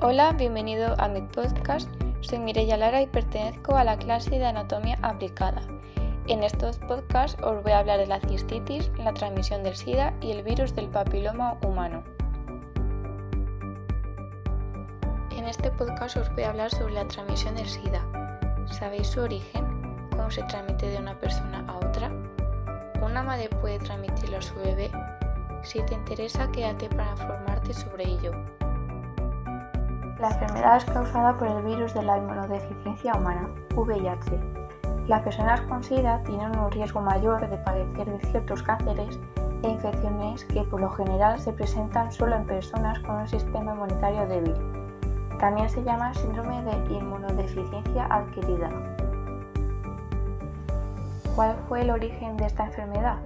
Hola, bienvenido a mi podcast. Soy Mireya Lara y pertenezco a la clase de Anatomía Aplicada. En estos podcasts os voy a hablar de la cistitis, la transmisión del SIDA y el virus del papiloma humano. En este podcast os voy a hablar sobre la transmisión del SIDA. ¿Sabéis su origen? ¿Cómo se transmite de una persona a otra? ¿Una madre puede transmitirlo a su bebé? Si te interesa, quédate para informarte sobre ello. La enfermedad es causada por el virus de la inmunodeficiencia humana, VIH. Las personas con SIDA tienen un riesgo mayor de padecer de ciertos cánceres e infecciones que por lo general se presentan solo en personas con un sistema inmunitario débil. También se llama síndrome de inmunodeficiencia adquirida. ¿Cuál fue el origen de esta enfermedad?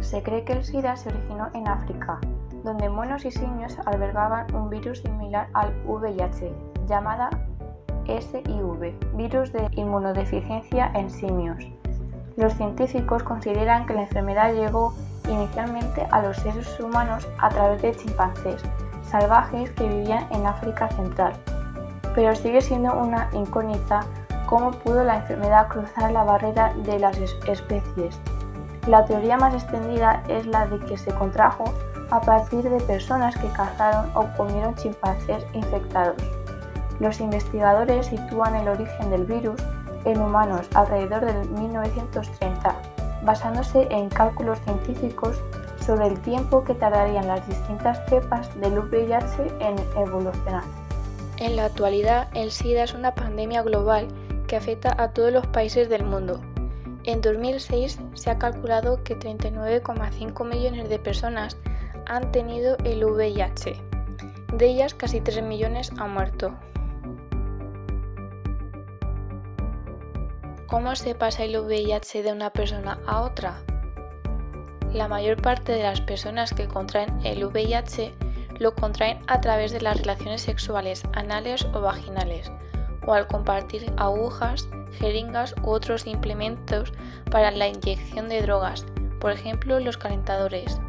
Se cree que el SIDA se originó en África, donde monos y simios albergaban un virus similar al VIH, llamada SIV, virus de inmunodeficiencia en simios. Los científicos consideran que la enfermedad llegó inicialmente a los seres humanos a través de chimpancés salvajes que vivían en África Central, pero sigue siendo una incógnita cómo pudo la enfermedad cruzar la barrera de las especies. La teoría más extendida es la de que se contrajo a partir de personas que cazaron o comieron chimpancés infectados. Los investigadores sitúan el origen del virus en humanos alrededor del 1930, basándose en cálculos científicos sobre el tiempo que tardarían las distintas cepas del VIH en evolucionar. En la actualidad, el SIDA es una pandemia global que afecta a todos los países del mundo. En 2006 se ha calculado que 39,5 millones de personas han tenido el VIH. De ellas, casi 3 millones han muerto. ¿Cómo se pasa el VIH de una persona a otra? La mayor parte de las personas que contraen el VIH lo contraen a través de las relaciones sexuales anales o vaginales, o al compartir agujas, jeringas u otros implementos para la inyección de drogas, por ejemplo los calentadores.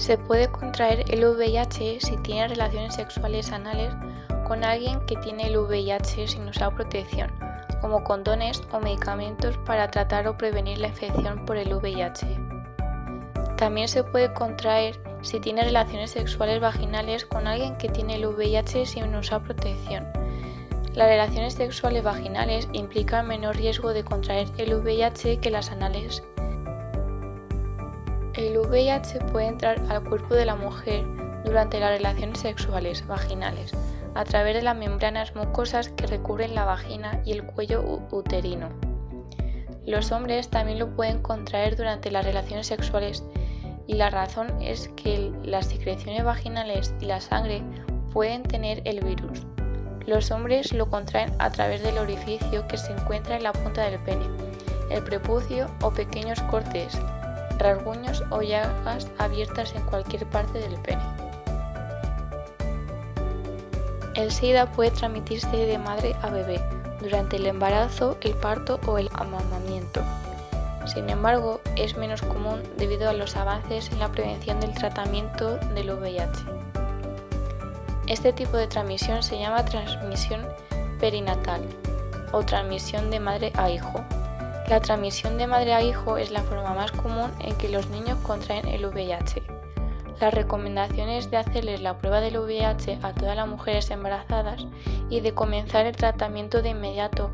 Se puede contraer el VIH si tiene relaciones sexuales anales con alguien que tiene el VIH sin usar protección, como condones o medicamentos para tratar o prevenir la infección por el VIH. También se puede contraer si tiene relaciones sexuales vaginales con alguien que tiene el VIH sin usar protección. Las relaciones sexuales vaginales implican menor riesgo de contraer el VIH que las anales el VIH puede entrar al cuerpo de la mujer durante las relaciones sexuales vaginales a través de las membranas mucosas que recubren la vagina y el cuello uterino. Los hombres también lo pueden contraer durante las relaciones sexuales y la razón es que las secreciones vaginales y la sangre pueden tener el virus. Los hombres lo contraen a través del orificio que se encuentra en la punta del pene, el prepucio o pequeños cortes rasguños o llagas abiertas en cualquier parte del pene. El SIDA puede transmitirse de madre a bebé durante el embarazo, el parto o el amamamiento. Sin embargo, es menos común debido a los avances en la prevención del tratamiento del VIH. Este tipo de transmisión se llama transmisión perinatal o transmisión de madre a hijo la transmisión de madre a hijo es la forma más común en que los niños contraen el VIH. Las recomendaciones de hacerles la prueba del VIH a todas las mujeres embarazadas y de comenzar el tratamiento de inmediato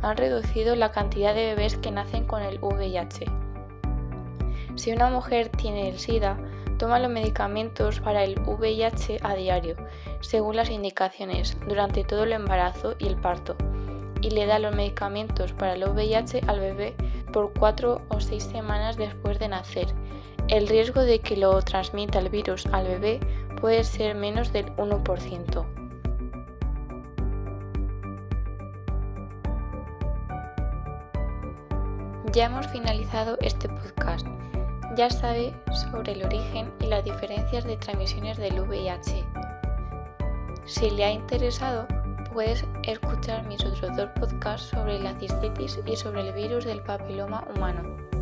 han reducido la cantidad de bebés que nacen con el VIH. Si una mujer tiene el SIDA, toma los medicamentos para el VIH a diario, según las indicaciones, durante todo el embarazo y el parto y le da los medicamentos para el VIH al bebé por 4 o 6 semanas después de nacer. El riesgo de que lo transmita el virus al bebé puede ser menos del 1%. Ya hemos finalizado este podcast. Ya sabe sobre el origen y las diferencias de transmisiones del VIH. Si le ha interesado, puedes escuchar mis otros dos podcasts sobre la cistitis y sobre el virus del papiloma humano.